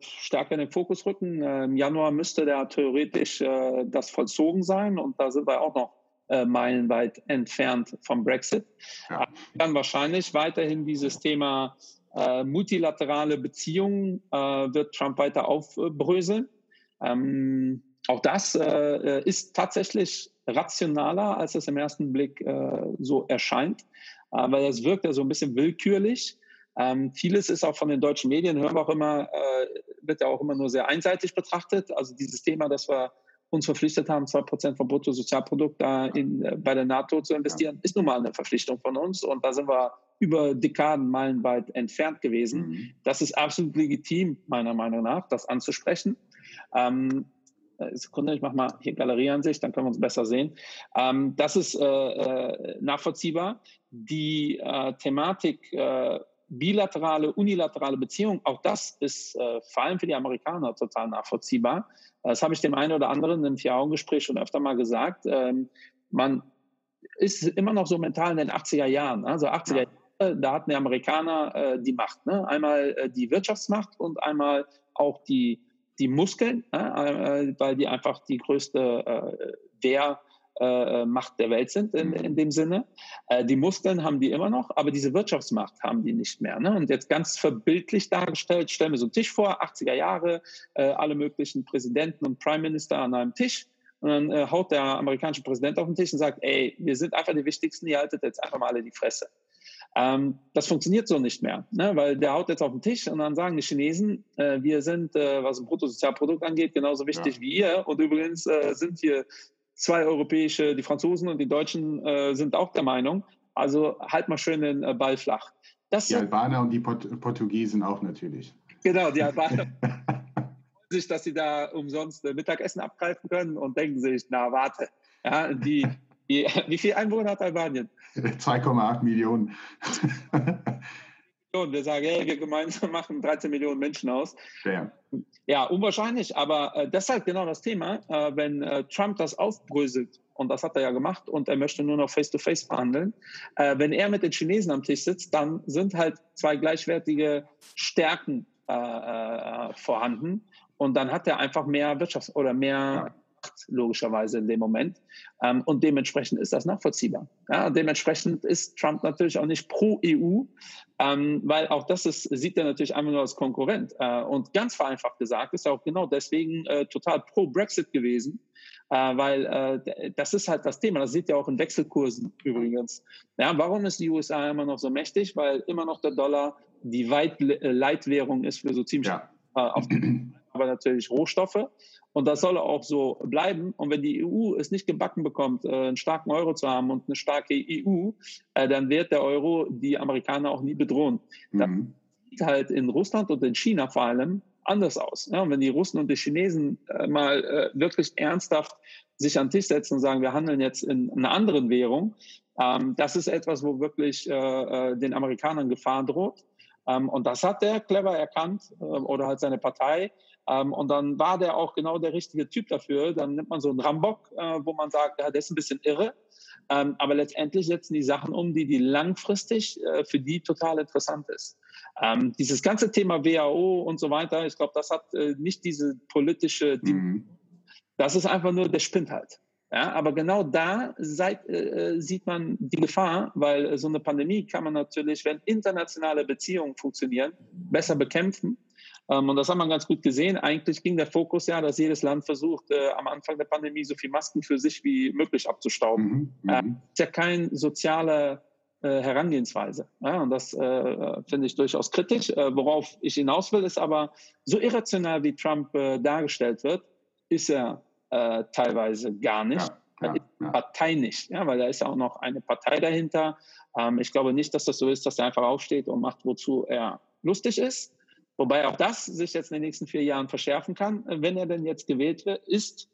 stärker in den Fokus rücken. Im Januar müsste der theoretisch das vollzogen sein und da sind wir auch noch meilenweit entfernt vom Brexit. Ja. Dann wahrscheinlich weiterhin dieses Thema äh, multilaterale Beziehungen äh, wird Trump weiter aufbröseln. Ähm, auch das äh, ist tatsächlich rationaler, als es im ersten Blick äh, so erscheint, äh, weil das wirkt ja so ein bisschen willkürlich. Ähm, vieles ist auch von den deutschen Medien, hören wir auch immer, äh, wird ja auch immer nur sehr einseitig betrachtet. Also dieses Thema, dass wir uns verpflichtet haben, zwei Prozent vom Bruttosozialprodukt da in, bei der NATO zu investieren, ist nun mal eine Verpflichtung von uns und da sind wir über Dekaden meilenweit entfernt gewesen. Mhm. Das ist absolut legitim, meiner Meinung nach, das anzusprechen. Ähm, äh, Sekunde, ich mache mal hier Galerieansicht, dann können wir uns besser sehen. Ähm, das ist äh, äh, nachvollziehbar. Die äh, Thematik äh, bilaterale, unilaterale Beziehung, auch das ist äh, vor allem für die Amerikaner total nachvollziehbar. Das habe ich dem einen oder anderen im Vier-Augen-Gespräch schon öfter mal gesagt. Ähm, man ist immer noch so mental in den 80er Jahren. Also 80er Jahre, da hatten die Amerikaner äh, die Macht. Ne? Einmal äh, die Wirtschaftsmacht und einmal auch die, die Muskeln, äh, weil die einfach die größte äh, Wehr äh, Macht der Welt sind in, in dem Sinne. Äh, die Muskeln haben die immer noch, aber diese Wirtschaftsmacht haben die nicht mehr. Ne? Und jetzt ganz verbildlich dargestellt, stellen wir so einen Tisch vor, 80er Jahre, äh, alle möglichen Präsidenten und Prime Minister an einem Tisch. Und dann äh, haut der amerikanische Präsident auf den Tisch und sagt, ey, wir sind einfach die Wichtigsten, ihr haltet jetzt einfach mal alle die Fresse. Ähm, das funktioniert so nicht mehr, ne? weil der haut jetzt auf den Tisch und dann sagen die Chinesen, äh, wir sind, äh, was ein Bruttosozialprodukt angeht, genauso wichtig ja. wie ihr. Und übrigens äh, sind hier zwei europäische, die Franzosen und die Deutschen äh, sind auch der Meinung. Also halt mal schön den äh, Ball flach. Das die Albaner und die Port Portugiesen auch natürlich. Genau, die Albaner sich, dass sie da umsonst äh, Mittagessen abgreifen können und denken sich, na warte, ja, die, die, wie viele Einwohner hat Albanien? 2,8 Millionen. Wir sagen, hey, wir gemeinsam machen 13 Millionen Menschen aus. Ja, ja unwahrscheinlich, aber äh, deshalb genau das Thema, äh, wenn äh, Trump das aufbröselt, und das hat er ja gemacht, und er möchte nur noch face-to-face -face verhandeln, äh, wenn er mit den Chinesen am Tisch sitzt, dann sind halt zwei gleichwertige Stärken äh, äh, vorhanden. Und dann hat er einfach mehr Wirtschafts- oder mehr Macht, logischerweise in dem Moment. Ähm, und dementsprechend ist das nachvollziehbar. Ja, dementsprechend ist Trump natürlich auch nicht pro EU, ähm, weil auch das ist, sieht er natürlich einfach nur als Konkurrent. Äh, und ganz vereinfacht gesagt ist er auch genau deswegen äh, total pro Brexit gewesen, äh, weil äh, das ist halt das Thema. Das sieht ja auch in Wechselkursen übrigens. Ja, warum ist die USA immer noch so mächtig? Weil immer noch der Dollar die Weit Leitwährung ist für so ziemlich ja. Äh, auf aber natürlich Rohstoffe. Und das soll auch so bleiben. Und wenn die EU es nicht gebacken bekommt, äh, einen starken Euro zu haben und eine starke EU, äh, dann wird der Euro die Amerikaner auch nie bedrohen. Mhm. Das sieht halt in Russland und in China vor allem anders aus. Ja, und wenn die Russen und die Chinesen äh, mal wirklich ernsthaft sich an den Tisch setzen und sagen, wir handeln jetzt in einer anderen Währung, ähm, das ist etwas, wo wirklich den Amerikanern Gefahr droht. Ähm, und das hat der clever erkannt oder halt seine Partei. Ähm, und dann war der auch genau der richtige Typ dafür. Dann nimmt man so einen Rambock, äh, wo man sagt, ja, der ist ein bisschen irre. Ähm, aber letztendlich setzen die Sachen um, die, die langfristig äh, für die total interessant ist. Ähm, dieses ganze Thema WHO und so weiter, ich glaube, das hat äh, nicht diese politische, mhm. das ist einfach nur, der spinnt halt. Ja, aber genau da seit, äh, sieht man die Gefahr, weil so eine Pandemie kann man natürlich, wenn internationale Beziehungen funktionieren, besser bekämpfen und das hat man ganz gut gesehen. Eigentlich ging der Fokus ja, dass jedes Land versucht, äh, am Anfang der Pandemie so viel Masken für sich wie möglich abzustauben. Mhm, äh, ist ja keine soziale äh, Herangehensweise. Ja, und das äh, finde ich durchaus kritisch. Äh, worauf ich hinaus will, ist aber, so irrational wie Trump äh, dargestellt wird, ist er teilweise gar nicht. Ja, ja, ja. Partei nicht, ja, weil da ist ja auch noch eine Partei dahinter. Ähm, ich glaube nicht, dass das so ist, dass er einfach aufsteht und macht, wozu er lustig ist. Wobei auch das sich jetzt in den nächsten vier Jahren verschärfen kann, wenn er denn jetzt gewählt ist.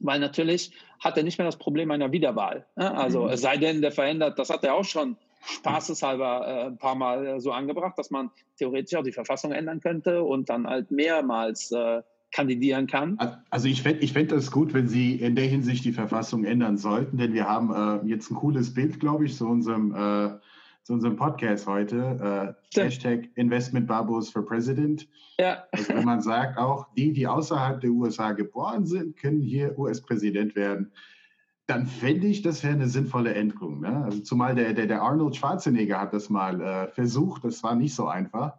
Weil natürlich hat er nicht mehr das Problem einer Wiederwahl. Also mhm. es sei denn, der verändert, das hat er auch schon spaßeshalber äh, ein paar Mal äh, so angebracht, dass man theoretisch auch die Verfassung ändern könnte und dann halt mehrmals äh, kandidieren kann. Also ich fände ich fänd das gut, wenn Sie in der Hinsicht die Verfassung ändern sollten, denn wir haben jetzt ein cooles Bild, glaube ich, zu unserem zu unserem Podcast heute. Äh, Hashtag Investment Babos for President. Ja. Also wenn man sagt, auch die, die außerhalb der USA geboren sind, können hier US-Präsident werden. Dann fände ich, das wäre eine sinnvolle Änderung. Ne? Also zumal der, der, der Arnold Schwarzenegger hat das mal äh, versucht, das war nicht so einfach.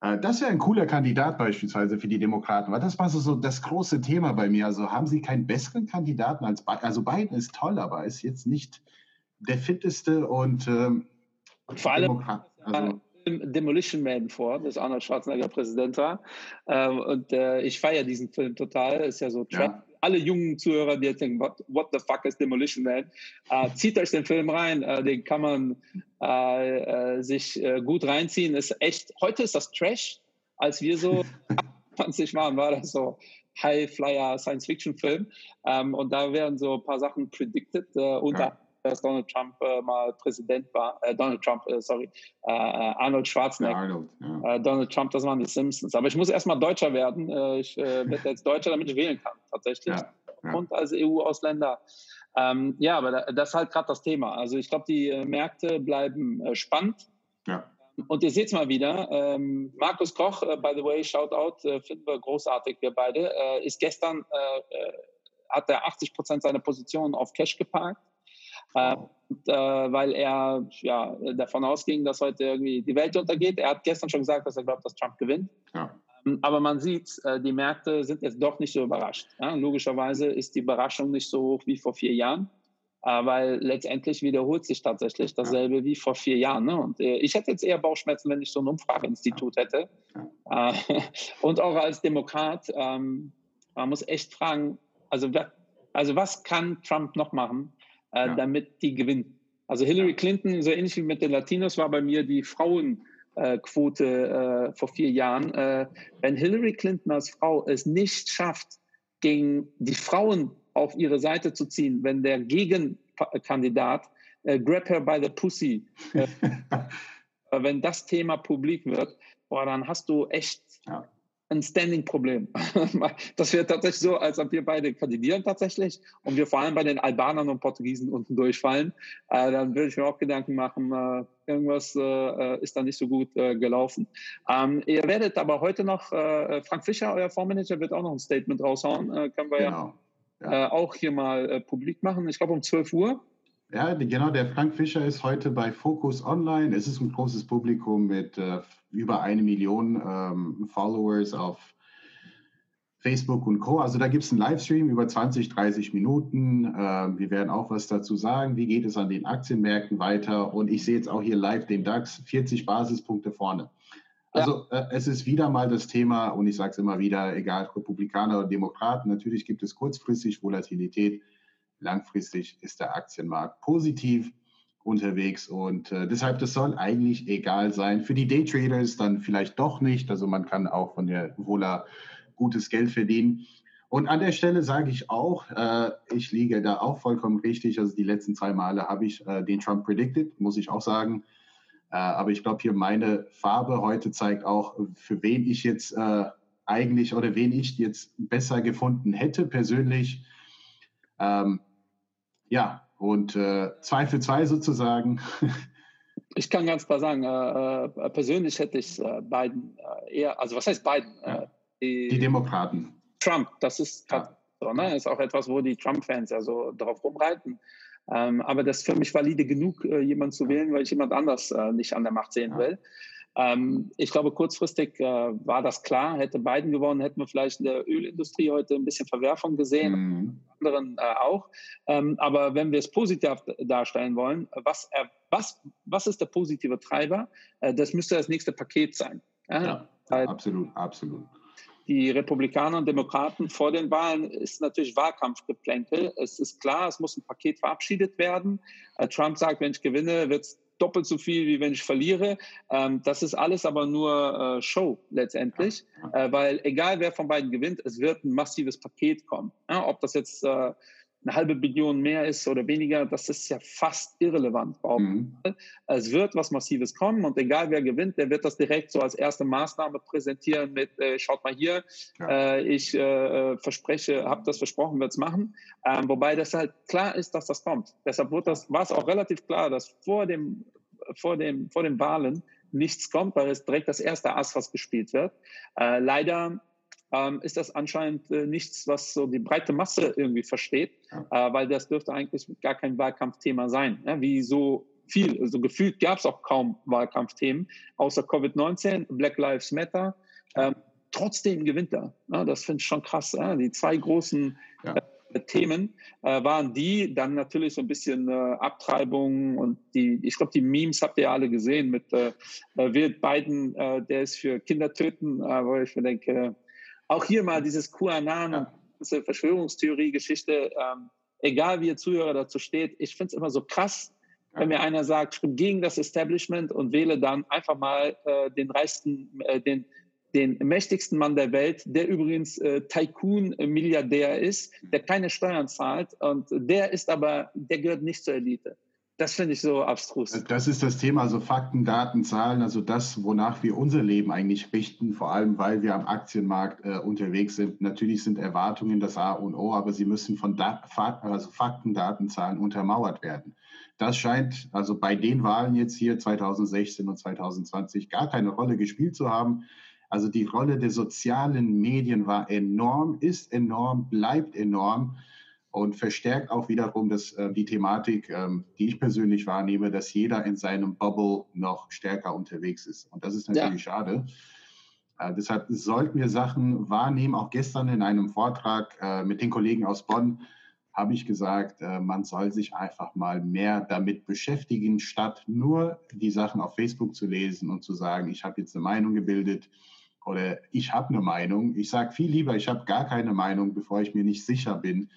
Äh, das wäre ein cooler Kandidat beispielsweise für die Demokraten, weil das war so, so das große Thema bei mir. Also haben Sie keinen besseren Kandidaten als Biden? Also Biden ist toll, aber ist jetzt nicht der fitteste und ähm, vor allem also, Demolition Man vor, das Arnold Schwarzenegger Präsident war. Ähm, und äh, ich feiere diesen Film total. Ist ja so ja. Alle jungen Zuhörer, die jetzt denken, what, what the fuck is Demolition Man? Äh, zieht euch den Film rein, äh, den kann man äh, äh, sich äh, gut reinziehen. Ist echt, heute ist das Trash, als wir so 20 waren, war das so High-Flyer Science-Fiction-Film. Ähm, und da werden so ein paar Sachen predicted, unter ja. Dass Donald Trump äh, mal Präsident war, äh, Donald Trump, äh, sorry, äh, äh, Arnold Schwarzenegger. Ja, Arnold, ja. Donald Trump, das waren die Simpsons. Aber ich muss erstmal Deutscher werden. ich werde jetzt Deutscher, damit ich wählen kann, tatsächlich. Und als EU-Ausländer. Ähm, ja, aber das ist halt gerade das Thema. Also ich glaube, die Märkte bleiben spannend. Ja. Und ihr seht es mal wieder, ähm, Markus Koch, äh, by the way, Shoutout, äh, finden wir großartig, wir beide, äh, ist gestern, äh, äh hat er 80 Prozent seiner Position auf Cash geparkt, äh, und, weil er ja, davon ausging, dass heute irgendwie die Welt untergeht. Er hat gestern schon gesagt, dass er glaubt, dass Trump gewinnt. Ja. Ähm, aber man sieht, die Märkte sind jetzt doch nicht so überrascht. Ja? Logischerweise ist die Überraschung nicht so hoch wie vor vier Jahren. Äh, weil letztendlich wiederholt sich tatsächlich dasselbe wie vor vier Jahren. Ne? Und äh, ich hätte jetzt eher Bauchschmerzen, wenn ich so ein Umfrageinstitut hätte. Äh, und auch als Demokrat, ähm, man muss echt fragen, also, also was kann Trump noch machen, äh, ja. damit die gewinnen? Also Hillary Clinton, so ähnlich wie mit den Latinos, war bei mir die Frauenquote äh, vor vier Jahren. Äh, wenn Hillary Clinton als Frau es nicht schafft, gegen die Frauen auf ihre Seite zu ziehen, wenn der Gegenkandidat äh, Grab her by the pussy, äh, wenn das Thema publik wird, boah, dann hast du echt ja. Ein Standing-Problem. das wäre tatsächlich so, als ob wir beide kandidieren tatsächlich und wir vor allem bei den Albanern und Portugiesen unten durchfallen. Äh, dann würde ich mir auch Gedanken machen, äh, irgendwas äh, ist da nicht so gut gelaufen. Ähm, ihr werdet aber heute noch, Frank Fischer, euer Fondsmanager, wird auch noch ein Statement raushauen. können wir genau. ja ja. auch hier mal publik machen. Ich glaube um 12 Uhr. Ja, genau. Der Frank Fischer ist heute bei Focus Online. Es ist ein großes Publikum mit äh, über eine Million ähm, Followers auf Facebook und Co. Also da gibt es einen Livestream über 20, 30 Minuten. Ähm, wir werden auch was dazu sagen. Wie geht es an den Aktienmärkten weiter? Und ich sehe jetzt auch hier live den DAX 40 Basispunkte vorne. Also ja. äh, es ist wieder mal das Thema, und ich sage es immer wieder, egal Republikaner oder Demokraten, natürlich gibt es kurzfristig Volatilität, langfristig ist der Aktienmarkt positiv unterwegs und äh, deshalb, das soll eigentlich egal sein. Für die Daytraders dann vielleicht doch nicht, also man kann auch von der Vola gutes Geld verdienen. Und an der Stelle sage ich auch, äh, ich liege da auch vollkommen richtig. Also die letzten zwei Male habe ich äh, den Trump predicted, muss ich auch sagen. Äh, aber ich glaube, hier meine Farbe heute zeigt auch, für wen ich jetzt äh, eigentlich oder wen ich jetzt besser gefunden hätte persönlich. Ähm, ja, und äh, zwei für zwei sozusagen. Ich kann ganz klar sagen, äh, äh persönlich hätte ich äh, Biden eher, also was heißt Biden? Ja. Die, die, Demokraten. Trump, das ist, ja. so, ne? ist auch etwas, wo die Trump-Fans ja so drauf rumreiten. Ähm, aber das ist für mich valide genug, äh, jemanden zu wählen, weil ich jemand anders äh, nicht an der Macht sehen will. Ähm, ich glaube, kurzfristig äh, war das klar. Hätte Biden gewonnen, hätten wir vielleicht in der Ölindustrie heute ein bisschen Verwerfung gesehen, mhm. anderen äh, auch. Ähm, aber wenn wir es positiv darstellen wollen, was, was, was ist der positive Treiber? Äh, das müsste das nächste Paket sein. Ja, ja absolut, absolut die Republikaner und Demokraten vor den Wahlen ist natürlich Wahlkampfgeplänkel. Es ist klar, es muss ein Paket verabschiedet werden. Äh, Trump sagt, wenn ich gewinne, wird es doppelt so viel, wie wenn ich verliere. Ähm, das ist alles aber nur äh, Show letztendlich, äh, weil egal wer von beiden gewinnt, es wird ein massives Paket kommen. ob das jetzt eine halbe Billion mehr ist oder weniger, das ist ja fast irrelevant. Mhm. Es wird was Massives kommen und egal wer gewinnt, der wird das direkt so als erste Maßnahme präsentieren mit, äh, schaut mal hier, ja. äh, ich äh, verspreche, habe das versprochen, wird es machen. Ähm, wobei das halt klar ist, dass das kommt. Deshalb war es auch relativ klar, dass vor dem, vor dem, vor den Wahlen nichts kommt, weil es direkt das erste Ass, was gespielt wird. Äh, leider ähm, ist das anscheinend äh, nichts, was so die breite Masse irgendwie versteht, äh, weil das dürfte eigentlich gar kein Wahlkampfthema sein. Ne? Wie so viel, also gefühlt gab es auch kaum Wahlkampfthemen, außer Covid-19, Black Lives Matter. Ähm, trotzdem gewinnt er. Ne? Das finde ich schon krass. Ne? Die zwei großen ja. äh, Themen äh, waren die, dann natürlich so ein bisschen äh, Abtreibung und die, ich glaube, die Memes habt ihr alle gesehen mit äh, äh Will Biden, der ist für Kinder töten, wo ich mir denke, auch hier mal dieses QAnon ja. und diese Verschwörungstheorie-Geschichte, ähm, egal wie ihr Zuhörer dazu steht, ich finde es immer so krass, wenn mir einer sagt, ich bin gegen das Establishment und wähle dann einfach mal äh, den reichsten, äh, den den mächtigsten Mann der Welt, der übrigens äh, Tycoon-Milliardär ist, der keine Steuern zahlt und der ist aber, der gehört nicht zur Elite. Das finde ich so abstrus. Das ist das Thema, also Fakten, Daten, Zahlen, also das, wonach wir unser Leben eigentlich richten, vor allem weil wir am Aktienmarkt äh, unterwegs sind. Natürlich sind Erwartungen das A und O, aber sie müssen von da also Fakten, Daten, Zahlen untermauert werden. Das scheint also bei den Wahlen jetzt hier 2016 und 2020 gar keine Rolle gespielt zu haben. Also die Rolle der sozialen Medien war enorm, ist enorm, bleibt enorm und verstärkt auch wiederum das, äh, die Thematik, ähm, die ich persönlich wahrnehme, dass jeder in seinem Bubble noch stärker unterwegs ist. Und das ist natürlich ja. schade. Äh, deshalb sollten wir Sachen wahrnehmen. Auch gestern in einem Vortrag äh, mit den Kollegen aus Bonn habe ich gesagt, äh, man soll sich einfach mal mehr damit beschäftigen, statt nur die Sachen auf Facebook zu lesen und zu sagen, ich habe jetzt eine Meinung gebildet oder ich habe eine Meinung. Ich sage viel lieber, ich habe gar keine Meinung, bevor ich mir nicht sicher bin,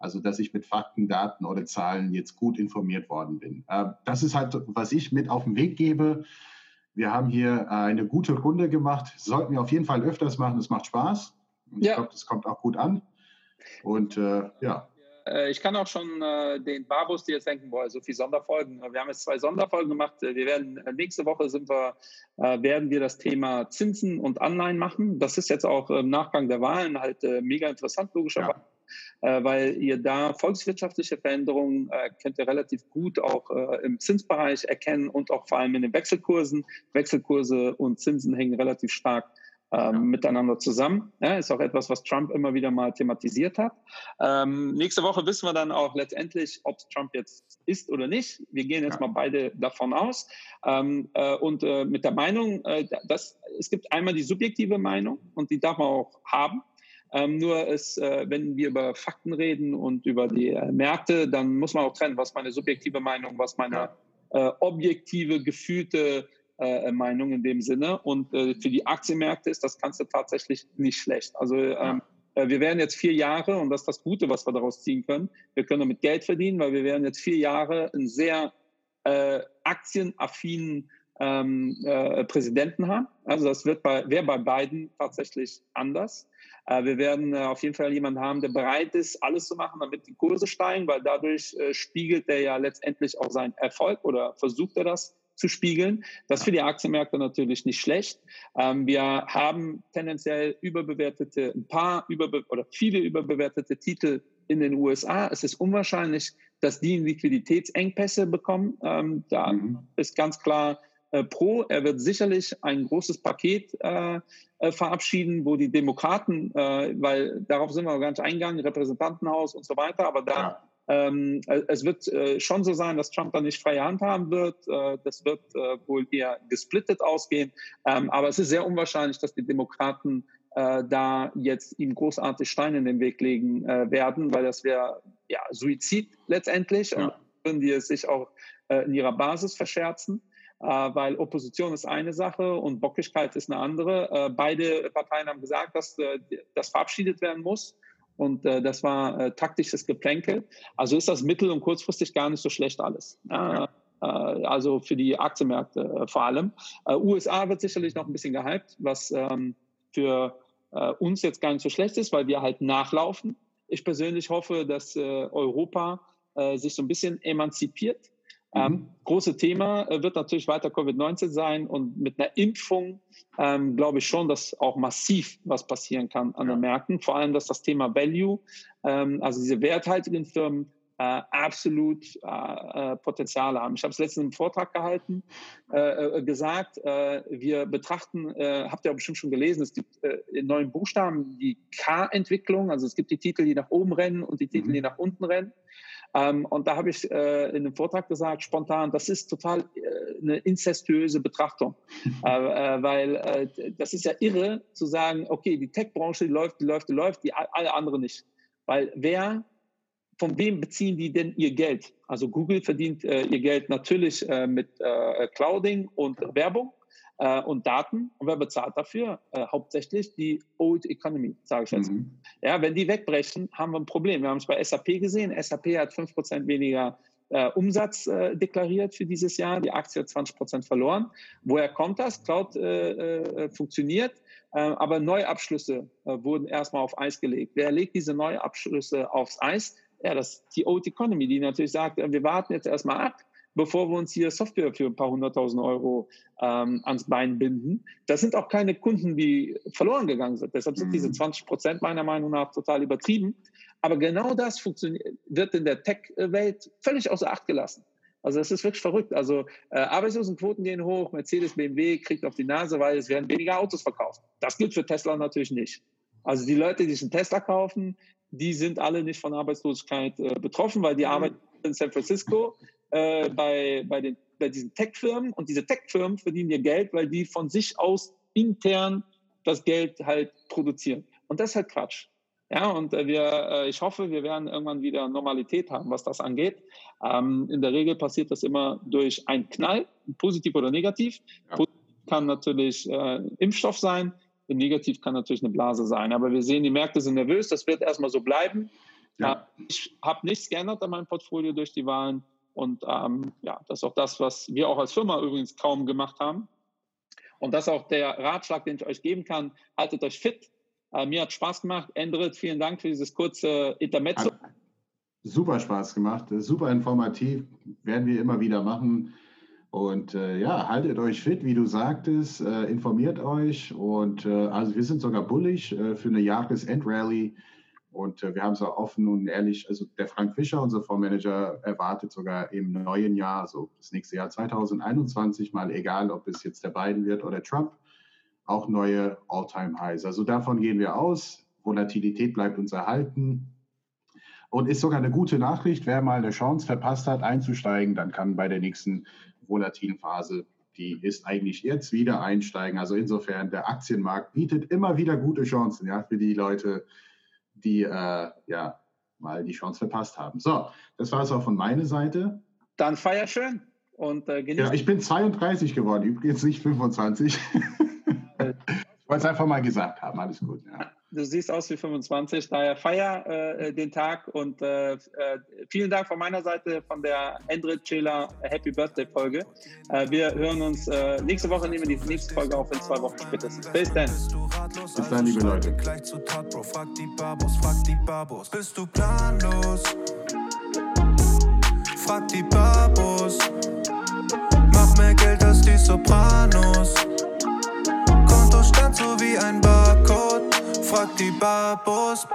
also dass ich mit Fakten, Daten oder Zahlen jetzt gut informiert worden bin. Äh, das ist halt, was ich mit auf den Weg gebe. Wir haben hier eine gute Runde gemacht. Sollten wir auf jeden Fall öfters machen. Es macht Spaß. Und ja. Ich glaube, das kommt auch gut an. Und äh, ja. Äh, ich kann auch schon äh, den Barbus, die jetzt denken, boah, so viele Sonderfolgen. Wir haben jetzt zwei Sonderfolgen gemacht. Wir werden äh, nächste Woche sind wir, äh, werden wir das Thema Zinsen und Anleihen machen. Das ist jetzt auch im Nachgang der Wahlen halt äh, mega interessant, logischerweise. Ja. Äh, weil ihr da volkswirtschaftliche Veränderungen könnt ihr relativ gut auch im Zinsbereich erkennen und auch vor allem in den Wechselkursen. Wechselkurse und Zinsen hängen relativ stark ähm, miteinander zusammen. Ja, ist auch etwas, was Trump immer wieder mal thematisiert hat. Ähm, nächste Woche wissen wir dann auch letztendlich, ob Trump jetzt ist oder nicht. Wir gehen jetzt ja. mal beide davon aus. Ähm, äh, und äh, mit der Meinung, äh, dass es gibt einmal die subjektive Meinung und die darf man auch haben. Ähm, nur ist, äh, wenn wir über Fakten reden und über die äh, Märkte, dann muss man auch trennen, was meine subjektive Meinung, was meine äh, objektive, gefühlte äh, Meinung in dem Sinne. Und äh, für die Aktienmärkte ist das Ganze tatsächlich nicht schlecht. Also ähm, äh, wir werden jetzt vier Jahre, und das ist das Gute, was wir daraus ziehen können, wir können damit Geld verdienen, weil wir werden jetzt vier Jahre einen sehr aktienaffinen ähm, äh, Präsidenten haben. Also das wird bei, wäre bei beiden tatsächlich anders. Äh, wir werden äh, auf jeden Fall jemanden haben, der bereit ist, alles zu machen, damit die Kurse steigen, weil dadurch äh, spiegelt er ja letztendlich auch seinen Erfolg oder versucht er das zu spiegeln. Das ist für die Aktienmärkte natürlich nicht schlecht. Ähm, wir haben tendenziell überbewertete, ein paar überbe oder viele überbewertete Titel in den USA. Es ist unwahrscheinlich, dass die Liquiditätsengpässe bekommen. Ähm, da mhm. ist ganz klar äh, pro. Er wird sicherlich ein großes Paket äh, äh, verabschieden, wo die Demokraten, äh, weil darauf sind wir gar nicht eingegangen, Repräsentantenhaus und so weiter, aber da ja ähm, es wird äh, schon so sein, dass Trump da nicht freie Hand haben wird. Äh, das wird äh, wohl eher gesplittet ausgehen. Ähm, aber es ist sehr unwahrscheinlich, dass die Demokraten da jetzt ihm großartig Steine in den Weg legen werden, weil das wäre ja Suizid letztendlich ja. und würden die es sich auch in ihrer Basis verscherzen. Weil Opposition ist eine Sache und Bockigkeit ist eine andere. beide Parteien haben gesagt, dass das verabschiedet werden muss und äh, das war äh, taktisches Geplänkel. Also ist das mittel- und kurzfristig gar nicht so schlecht alles. Ja. Äh, also für die Aktienmärkte äh, vor allem. Äh, USA wird sicherlich noch ein bisschen gehypt, was ähm, für äh, uns jetzt gar nicht so schlecht ist, weil wir halt nachlaufen. Ich persönlich hoffe, dass Europa sich so ein bisschen emanzipiert ähm, mhm. große Thema äh, wird natürlich weiter Covid-19 sein und mit einer Impfung ähm, glaube ich schon, dass auch massiv was passieren kann an ja. den Märkten. Vor allem, dass das Thema Value, ähm, also diese werthaltigen Firmen, äh, absolut äh, äh Potenzial haben. Ich habe es letztens im Vortrag gehalten, äh, äh, gesagt, wir betrachten, habt ihr bestimmt schon gelesen, es gibt in neuen Buchstaben die K-Entwicklung, also es gibt die Titel, die nach oben rennen und die Titel, mhm. die nach unten rennen. Ähm, und da habe ich äh, in einem Vortrag gesagt, spontan, das ist total äh, eine incestuöse Betrachtung, äh, äh, weil äh, das ist ja irre zu sagen, okay, die Tech-Branche läuft, die läuft, die läuft, die alle anderen nicht. Weil wer, von wem beziehen die denn ihr Geld? Also Google verdient äh, ihr Geld natürlich mit Clouding und Werbung äh, und Daten. Und wer bezahlt dafür? Äh, hauptsächlich die Old Economy, sage ich jetzt. Mhm. Ja, wenn die wegbrechen, haben wir ein Problem. Wir haben es bei SAP gesehen. SAP hat 5% weniger äh, Umsatz äh, deklariert für dieses Jahr. Die Aktie hat 20 Prozent verloren. Woher kommt das? Cloud äh, äh funktioniert, äh, aber Neuabschlüsse äh, wurden erstmal auf Eis gelegt. Wer legt diese Neuabschlüsse aufs Eis? Ja, das ist die Old Economy, die natürlich sagt, wir warten jetzt erstmal ab, bevor wir uns hier Software für ein paar hunderttausend Euro ähm, ans Bein binden. Das sind auch keine Kunden, die verloren gegangen sind. Deshalb sind mhm. diese 20 Prozent meiner Meinung nach total übertrieben. Aber genau das wird in der Tech-Welt völlig außer Acht gelassen. Also es ist wirklich verrückt. Also äh, Arbeitslosenquoten gehen hoch, Mercedes, BMW kriegt auf die Nase, weil es werden weniger Autos verkauft. Das gilt für Tesla natürlich nicht. Also die Leute, die sich einen Tesla kaufen, die sind alle nicht von Arbeitslosigkeit äh, betroffen, weil die mhm. arbeiten in San Francisco äh, bei, bei, den, bei diesen Tech-Firmen und diese Tech-Firmen verdienen ihr Geld, weil die von sich aus intern das Geld halt produzieren. Und das ist halt Quatsch. Ja, und äh, wir, äh, ich hoffe, wir werden irgendwann wieder Normalität haben, was das angeht. Ähm, in der Regel passiert das immer durch einen Knall, positiv oder negativ. Ja. Positiv kann natürlich äh, Impfstoff sein, negativ kann natürlich eine Blase sein. Aber wir sehen, die Märkte sind nervös, das wird erstmal so bleiben. Ja. Äh, ich habe nichts geändert an meinem Portfolio durch die Wahlen. Und ähm, ja, das ist auch das, was wir auch als Firma übrigens kaum gemacht haben. Und das ist auch der Ratschlag, den ich euch geben kann. Haltet euch fit, äh, mir hat Spaß gemacht. Endrit, vielen Dank für dieses kurze Intermezzo. Super Spaß gemacht, super informativ, werden wir immer wieder machen. Und äh, ja, haltet euch fit, wie du sagtest, äh, informiert euch. Und äh, also wir sind sogar bullig äh, für eine Jahresendrallye. Und äh, wir haben es auch offen und ehrlich, also der Frank Fischer, unser Fondsmanager, erwartet sogar im neuen Jahr, so das nächste Jahr 2021, mal egal, ob es jetzt der Biden wird oder Trump, auch neue All-Time-Highs. Also davon gehen wir aus. Volatilität bleibt uns erhalten. Und ist sogar eine gute Nachricht, wer mal eine Chance verpasst hat, einzusteigen, dann kann bei der nächsten volatilen Phase, die ist eigentlich jetzt wieder einsteigen. Also insofern, der Aktienmarkt bietet immer wieder gute Chancen ja, für die Leute, die äh, ja mal die Chance verpasst haben. So, das war es auch von meiner Seite. Dann feier schön und äh, genieß. Ja, ich bin 32 geworden, übrigens nicht 25. ich wollte es einfach mal gesagt haben, alles gut. Ja. Du siehst aus wie 25, daher feier äh, den Tag und äh, äh, vielen Dank von meiner Seite von der Endrit Chela Happy Birthday Folge. Äh, wir hören uns äh, nächste Woche, nehmen wir die nächste Folge auf in zwei Wochen spätestens. Bis dann. Bis dann, liebe Leute. Frag die Babos, frag die Babos. Bist du planlos? Frag die Babos. Mach mehr Geld als die Sopranos. Kontostand so wie ein Barcode. Frag die Babos.